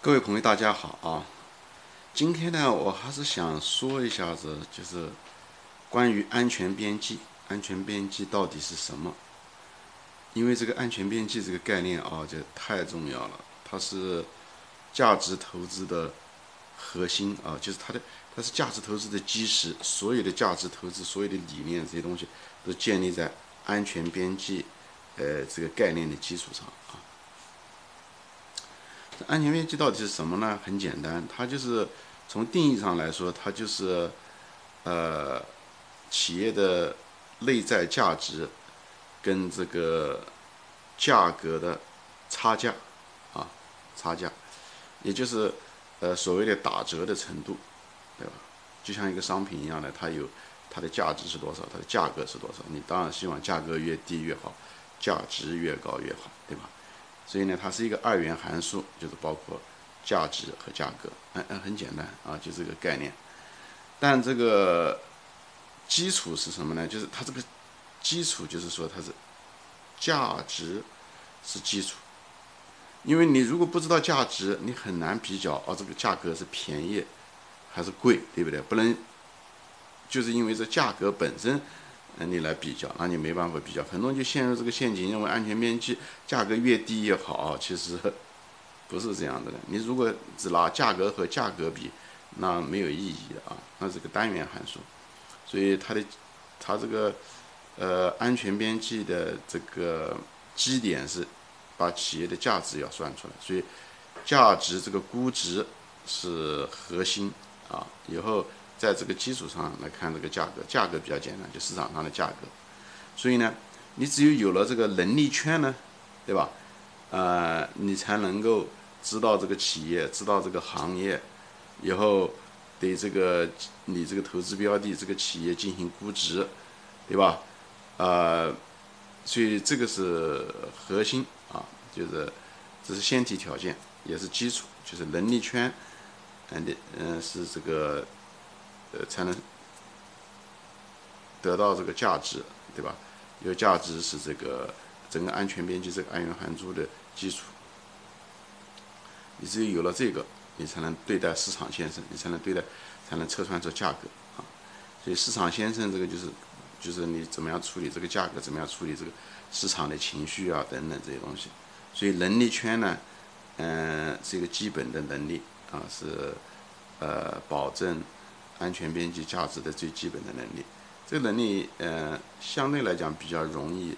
各位朋友，大家好啊！今天呢，我还是想说一下子，就是关于安全边际。安全边际到底是什么？因为这个安全边际这个概念啊，就太重要了。它是价值投资的核心啊，就是它的，它是价值投资的基石。所有的价值投资，所有的理念这些东西，都建立在安全边际呃这个概念的基础上啊。安全边际到底是什么呢？很简单，它就是从定义上来说，它就是呃企业的内在价值跟这个价格的差价啊差价，也就是呃所谓的打折的程度，对吧？就像一个商品一样的，它有它的价值是多少，它的价格是多少？你当然希望价格越低越好，价值越高越好，对吧？所以呢，它是一个二元函数，就是包括价值和价格，嗯嗯，很简单啊，就这个概念。但这个基础是什么呢？就是它这个基础就是说它是价值是基础，因为你如果不知道价值，你很难比较哦，这个价格是便宜还是贵，对不对？不能就是因为这价格本身。那你来比较，那你没办法比较，很多人就陷入这个陷阱，认为安全边际价格越低越好，其实不是这样的。你如果只拿价格和价格比，那没有意义的啊，那是个单元函数。所以它的它这个呃安全边际的这个基点是把企业的价值要算出来，所以价值这个估值是核心啊，以后。在这个基础上来看这个价格，价格比较简单，就市场上的价格。所以呢，你只有有了这个能力圈呢，对吧？呃，你才能够知道这个企业，知道这个行业，以后对这个你这个投资标的这个企业进行估值，对吧？呃，所以这个是核心啊，就是这是先提条件，也是基础，就是能力圈，嗯的，嗯是这个。呃，才能得到这个价值，对吧？有价值是这个整个安全边际这个安全函数的基础。你只有有了这个，你才能对待市场先生，你才能对待，才能测算出价格啊。所以市场先生这个就是，就是你怎么样处理这个价格，怎么样处理这个市场的情绪啊等等这些东西。所以能力圈呢，嗯，是一个基本的能力啊，是呃保证。安全边际价值的最基本的能力，这个能力，呃，相对来讲比较容易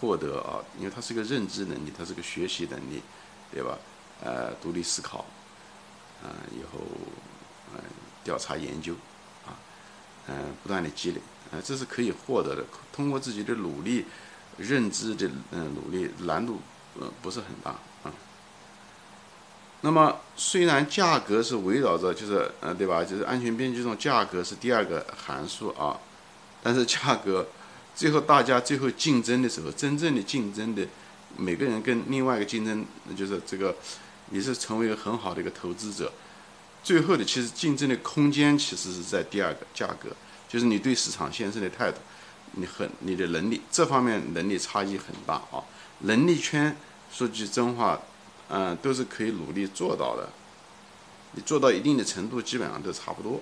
获得啊，因为它是个认知能力，它是个学习能力，对吧？呃，独立思考，啊，以后，呃，调查研究，啊，嗯，不断的积累，啊，这是可以获得的。通过自己的努力，认知的，嗯，努力，难度，呃，不是很大，那么，虽然价格是围绕着，就是呃，对吧？就是安全边际这种价格是第二个函数啊，但是价格最后大家最后竞争的时候，真正的竞争的每个人跟另外一个竞争，就是这个你是成为一个很好的一个投资者，最后的其实竞争的空间其实是在第二个价格，就是你对市场先生的态度，你很你的能力这方面能力差异很大啊，能力圈说句真话。嗯，都是可以努力做到的。你做到一定的程度，基本上都差不多。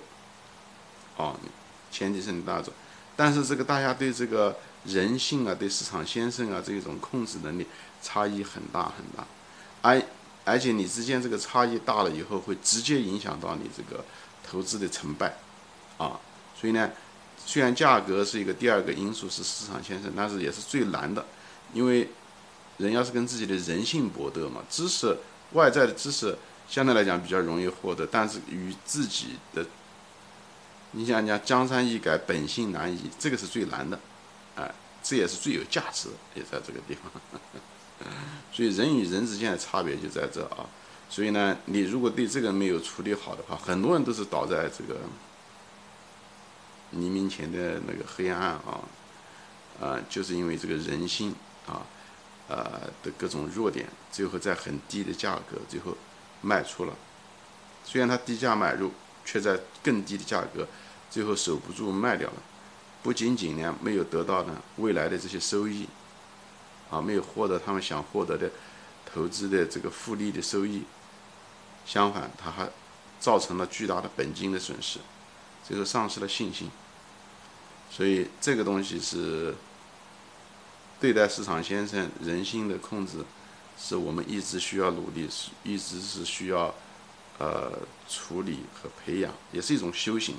哦，前提是你大众，但是这个大家对这个人性啊，对市场先生啊这种控制能力差异很大很大，而而且你之间这个差异大了以后，会直接影响到你这个投资的成败。啊，所以呢，虽然价格是一个第二个因素是市场先生，但是也是最难的，因为。人要是跟自己的人性搏斗嘛，知识外在的知识相对来讲比较容易获得，但是与自己的，你想讲江山易改，本性难移，这个是最难的，哎，这也是最有价值的，也在这个地方。所以人与人之间的差别就在这啊。所以呢，你如果对这个没有处理好的话，很多人都是倒在这个黎明前的那个黑暗啊，啊，就是因为这个人性啊。呃的各种弱点，最后在很低的价格最后卖出了。虽然他低价买入，却在更低的价格最后守不住卖掉了。不仅仅呢没有得到呢未来的这些收益，啊没有获得他们想获得的投资的这个复利的收益，相反，他还造成了巨大的本金的损失，最后丧失了信心。所以这个东西是对待市场先生人性的控制，是我们一直需要努力，是一直是需要呃处理和培养，也是一种修行。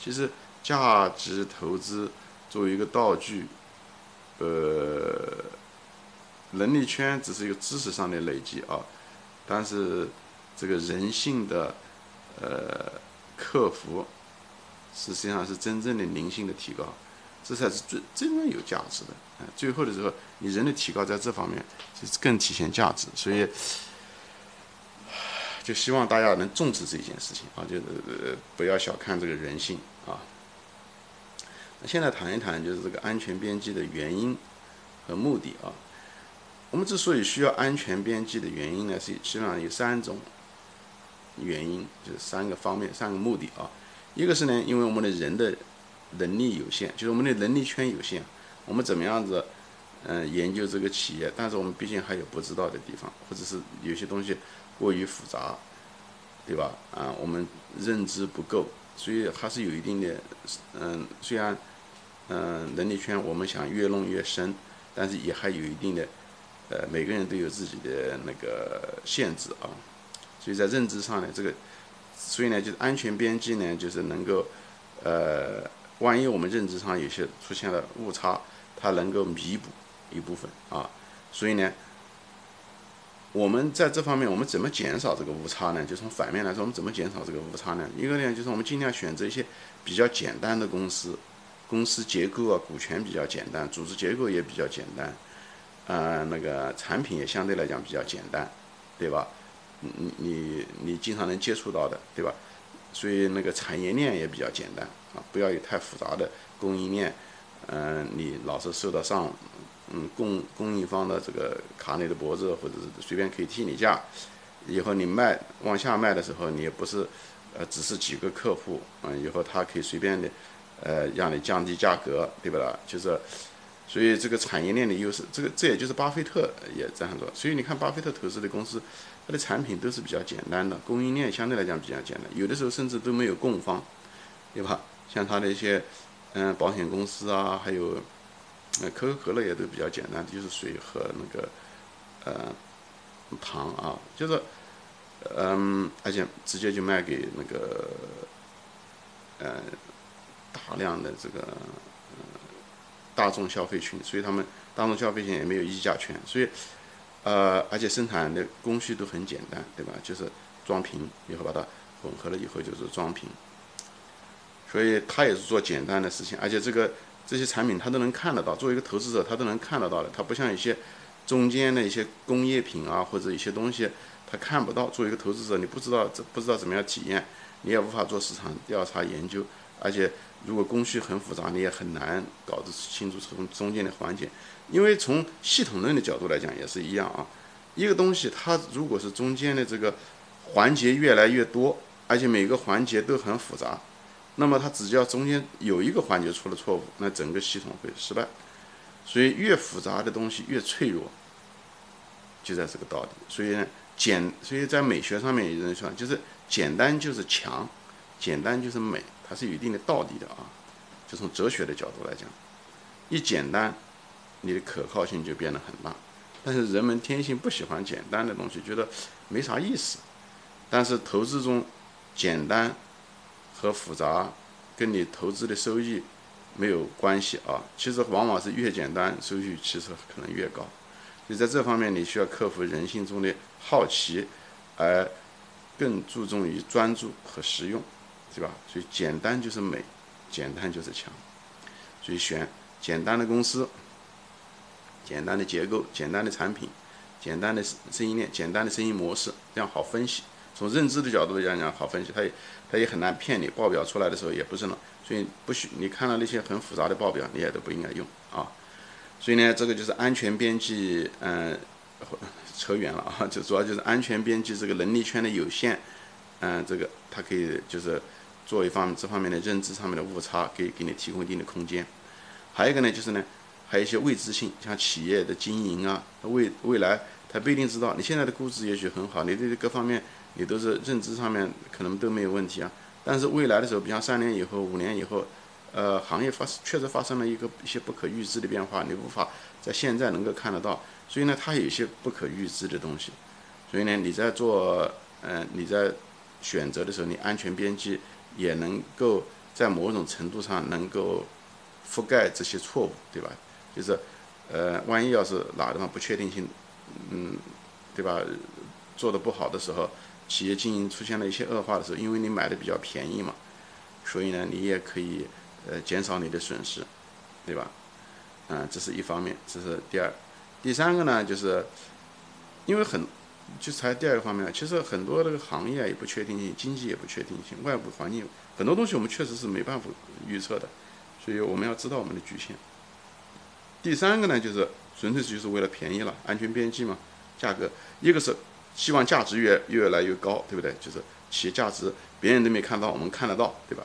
其实价值投资作为一个道具，呃，能力圈只是一个知识上的累积啊，但是这个人性的呃克服。实际上是真正的灵性的提高，这才是最真正有价值的。最后的时候，你人的提高在这方面就是更体现价值。所以，就希望大家能重视这件事情啊，就是不要小看这个人性啊。那现在谈一谈就是这个安全边际的原因和目的啊。我们之所以需要安全边际的原因呢，是基本上有三种原因，就是三个方面、三个目的啊。一个是呢，因为我们的人的能力有限，就是我们的能力圈有限，我们怎么样子，嗯，研究这个企业，但是我们毕竟还有不知道的地方，或者是有些东西过于复杂，对吧？啊，我们认知不够，所以还是有一定的，嗯，虽然，嗯，能力圈我们想越弄越深，但是也还有一定的，呃，每个人都有自己的那个限制啊，所以在认知上呢，这个。所以呢，就是安全边际呢，就是能够，呃，万一我们认知上有些出现了误差，它能够弥补一部分啊。所以呢，我们在这方面，我们怎么减少这个误差呢？就从反面来说，我们怎么减少这个误差呢？一个呢，就是我们尽量选择一些比较简单的公司，公司结构啊，股权比较简单，组织结构也比较简单，呃，那个产品也相对来讲比较简单，对吧？你你你经常能接触到的，对吧？所以那个产业链也比较简单啊，不要有太复杂的供应链。嗯，你老是受到上嗯供供应方的这个卡你的脖子，或者是随便可以替你价。以后你卖往下卖的时候，你也不是呃只是几个客户，嗯，以后他可以随便的呃让你降低价格，对不啦？就是。所以这个产业链的优势，这个这也就是巴菲特也这样做。所以你看，巴菲特投资的公司，它的产品都是比较简单的，供应链相对来讲比较简单，有的时候甚至都没有供方，对吧？像他的一些嗯保险公司啊，还有呃可口可乐也都比较简单，就是水和那个呃糖啊，就是嗯，而且直接就卖给那个呃大量的这个。大众消费群，所以他们大众消费群也没有议价权，所以，呃，而且生产的工序都很简单，对吧？就是装瓶，以后把它混合了以后就是装瓶，所以他也是做简单的事情，而且这个这些产品他都能看得到，作为一个投资者他都能看得到的，他不像一些中间的一些工业品啊或者一些东西他看不到，作为一个投资者你不知道这不知道怎么样体验，你也无法做市场调查研究，而且。如果工序很复杂，你也很难搞得清楚从中间的环节，因为从系统论的角度来讲也是一样啊。一个东西它如果是中间的这个环节越来越多，而且每个环节都很复杂，那么它只要中间有一个环节出了错误，那整个系统会失败。所以越复杂的东西越脆弱，就在这个道理。所以呢，简，所以在美学上面有人说，就是简单就是强，简单就是美。它是有一定的道理的啊，就从哲学的角度来讲，一简单，你的可靠性就变得很大。但是人们天性不喜欢简单的东西，觉得没啥意思。但是投资中，简单和复杂跟你投资的收益没有关系啊。其实往往是越简单，收益其实可能越高。所以在这方面，你需要克服人性中的好奇，而更注重于专注和实用。对吧？所以简单就是美，简单就是强。所以选简单的公司，简单的结构，简单的产品，简单的生意链，简单的生意模式，这样好分析。从认知的角度来讲，好分析。它也它也很难骗你，报表出来的时候也不是呢。所以不许你看到那些很复杂的报表，你也都不应该用啊。所以呢，这个就是安全边际，嗯，扯远了啊。就主要就是安全边际这个能力圈的有限，嗯，这个它可以就是。做一方面这方面的认知上面的误差，给给你提供一定的空间。还有一个呢，就是呢，还有一些未知性，像企业的经营啊，未未来他不一定知道。你现在的估值也许很好，你对各方面你都是认知上面可能都没有问题啊。但是未来的时候，比方三年以后、五年以后，呃，行业发确实发生了一个一些不可预知的变化，你无法在现在能够看得到。所以呢，它有一些不可预知的东西。所以呢，你在做，嗯，你在选择的时候，你安全边际也能够在某种程度上能够覆盖这些错误，对吧？就是，呃，万一要是哪地方不确定性，嗯，对吧？做的不好的时候，企业经营出现了一些恶化的时候，因为你买的比较便宜嘛，所以呢，你也可以呃减少你的损失，对吧？嗯，这是一方面，这是第二。第三个呢，就是因为很。就才第二个方面，其实很多这个行业也不确定性，经济也不确定性，外部环境很多东西我们确实是没办法预测的，所以我们要知道我们的局限。第三个呢，就是纯粹就是为了便宜了，安全边际嘛，价格，一个是希望价值越越来越高，对不对？就是企业价值别人都没看到，我们看得到，对吧？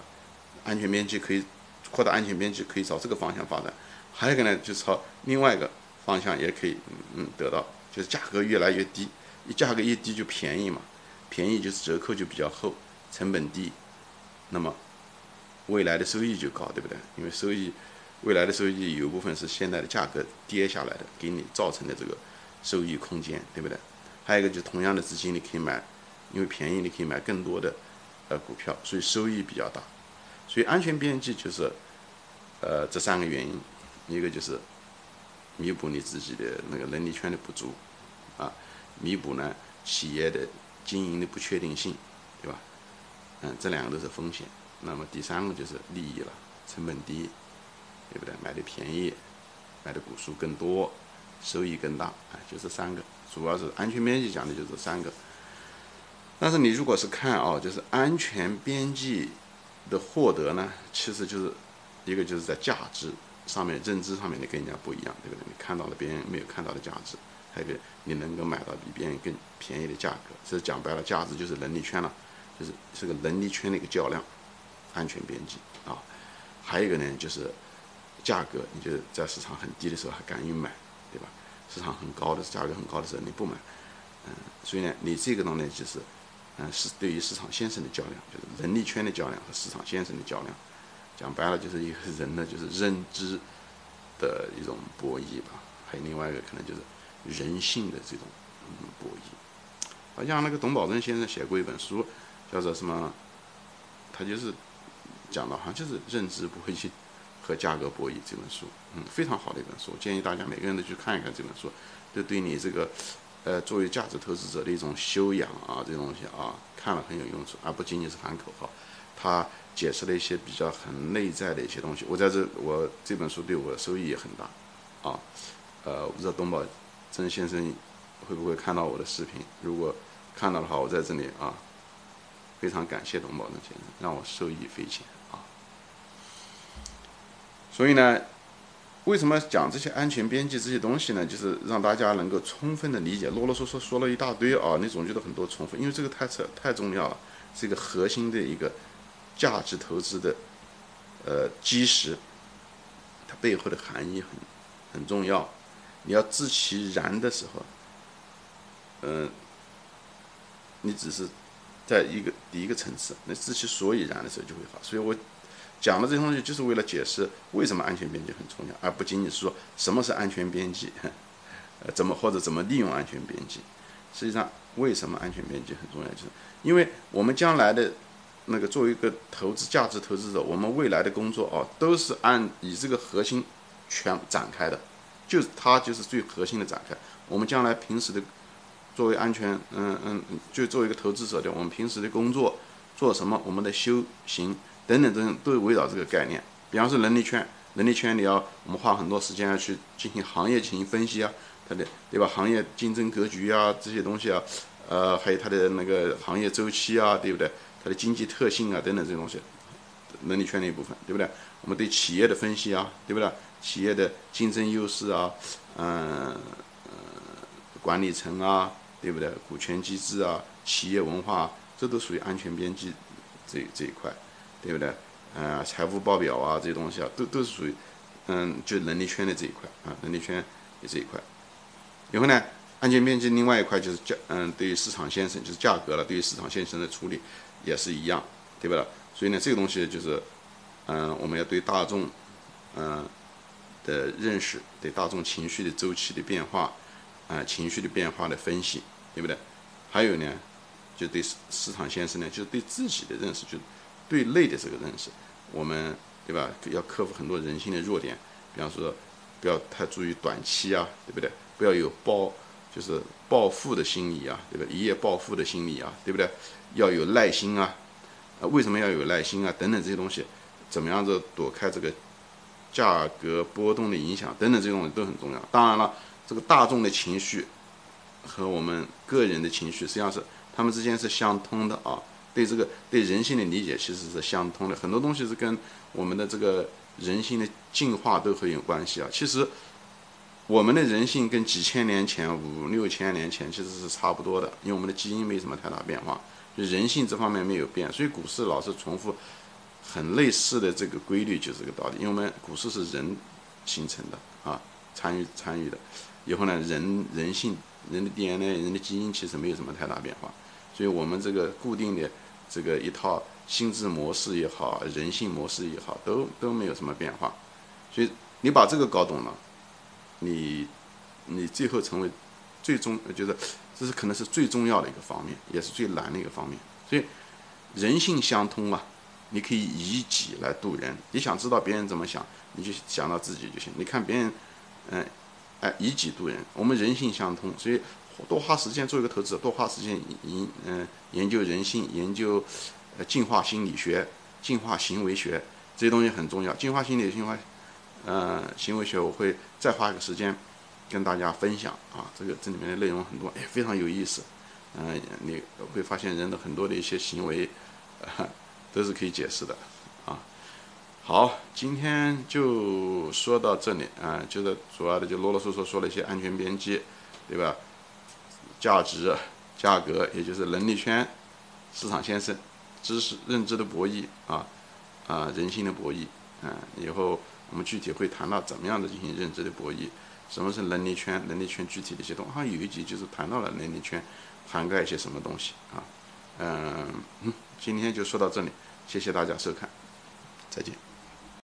安全边际可以扩大，安全边际可以朝这个方向发展。还有一个呢，就朝另外一个方向也可以，嗯，得到，就是价格越来越低。一价格一低就便宜嘛，便宜就是折扣就比较厚，成本低，那么未来的收益就高，对不对？因为收益，未来的收益有一部分是现在的价格跌下来的，给你造成的这个收益空间，对不对？还有一个就同样的资金你可以买，因为便宜你可以买更多的呃股票，所以收益比较大。所以安全边际就是呃这三个原因，一个就是弥补你自己的那个能力圈的不足。弥补呢企业的经营的不确定性，对吧？嗯，这两个都是风险。那么第三个就是利益了，成本低，对不对？买的便宜，买的股数更多，收益更大，啊，就这三个，主要是安全边际讲的就这三个。但是你如果是看啊，就是安全边际的获得呢，其实就是一个就是在价值上面、认知上面你跟人家不一样，对不对？你看到了别人没有看到的价值。那个你能够买到比别人更便宜的价格，这讲白了，价值就是能力圈了，就是是个能力圈的一个较量，安全边际啊。还有一个呢，就是价格，你就在市场很低的时候还敢于买，对吧？市场很高的价格很高的时候你不买，嗯，所以呢，你这个东西就是，嗯，是对于市场先生的较量，就是能力圈的较量和市场先生的较量。讲白了，就是一个人的就是认知的一种博弈吧。还有另外一个可能就是。人性的这种嗯博弈，好像那个董宝珍先生写过一本书，叫做什么？他就是讲的，好像就是认知博弈和价格博弈这本书，嗯，非常好的一本书，建议大家每个人都去看一看这本书，这对你这个呃作为价值投资者的一种修养啊，这东西啊，看了很有用处，而不仅仅是喊口号。他解释了一些比较很内在的一些东西，我在这我这本书对我收益也很大，啊，呃，我不知道董宝。曾先生会不会看到我的视频？如果看到的话，我在这里啊，非常感谢董宝珍先生，让我受益匪浅啊。所以呢，为什么讲这些安全边际这些东西呢？就是让大家能够充分的理解。啰啰嗦嗦说了一大堆啊，你总觉得很多重复，因为这个太扯太重要了，是一个核心的一个价值投资的呃基石，它背后的含义很很重要。你要知其然的时候，嗯，你只是在一个第一个层次，那知其所以然的时候就会好。所以我讲的这些东西，就是为了解释为什么安全边际很重要，而不仅仅是说什么是安全边际，呃，怎么或者怎么利用安全边际。实际上，为什么安全边际很重要，就是因为我们将来的那个作为一个投资价值投资者，我们未来的工作哦，都是按以这个核心全展开的。就是它就是最核心的展开。我们将来平时的作为安全，嗯嗯，就作为一个投资者的，我们平时的工作做什么？我们的修行等等等等，都围绕这个概念。比方说能力圈，能力圈你要我们花很多时间要去进行行业进行分析啊，它的对吧？行业竞争格局啊这些东西啊，呃，还有它的那个行业周期啊，对不对？它的经济特性啊等等这些东西，能力圈的一部分，对不对？我们对企业的分析啊，对不对？企业的竞争优势啊，嗯嗯，管理层啊，对不对？股权机制啊，企业文化，这都属于安全边际这这一块，对不对？嗯，财务报表啊，这些东西啊，都都是属于嗯，就能力圈的这一块啊，能力圈的这一块。然后呢，安全边际另外一块就是价，嗯，对于市场先生就是价格了，对于市场先生的处理也是一样，对吧？所以呢，这个东西就是，嗯，我们要对大众，嗯的认识，对大众情绪的周期的变化，啊，情绪的变化的分析，对不对？还有呢，就对市市场先生呢，就是对自己的认识，就对内的这个认识，我们对吧？要克服很多人性的弱点，比方说，不要太注意短期啊，对不对？不要有暴。就是暴富的心理啊，对吧？一夜暴富的心理啊，对不对？要有耐心啊，啊，为什么要有耐心啊？等等这些东西，怎么样子躲开这个价格波动的影响？等等这些东西都很重要。当然了，这个大众的情绪和我们个人的情绪实际上是他们之间是相通的啊。对这个对人性的理解其实是相通的，很多东西是跟我们的这个人性的进化都很有关系啊。其实。我们的人性跟几千年前、五六千年前其实是差不多的，因为我们的基因没什么太大变化，就人性这方面没有变，所以股市老是重复很类似的这个规律，就是这个道理。因为我们股市是人形成的啊，参与参与的，以后呢，人人性、人的 DNA、人的基因其实没有什么太大变化，所以我们这个固定的这个一套心智模式也好，人性模式也好，都都没有什么变化。所以你把这个搞懂了。你，你最后成为最终，觉得这是可能是最重要的一个方面，也是最难的一个方面。所以人性相通啊，你可以以己来度人。你想知道别人怎么想，你就想到自己就行。你看别人，嗯，哎，以己度人，我们人性相通，所以多花时间做一个投资，多花时间研嗯研究人性，研究呃进化心理学、进化行为学这些东西很重要。进化心理、进化。呃，行为学我会再花一个时间跟大家分享啊，这个这里面的内容很多，哎，非常有意思。嗯，你会发现人的很多的一些行为，都是可以解释的啊。好，今天就说到这里啊，就是主要的就啰啰嗦嗦说了一些安全边际，对吧？价值、价格，也就是能力圈、市场先生、知识认知的博弈啊啊，人性的博弈，嗯，以后。我们具体会谈到怎么样的进行认知的博弈，什么是能力圈？能力圈具体的一些东西，好像有一集就是谈到了能力圈涵盖一些什么东西啊？嗯，今天就说到这里，谢谢大家收看，再见。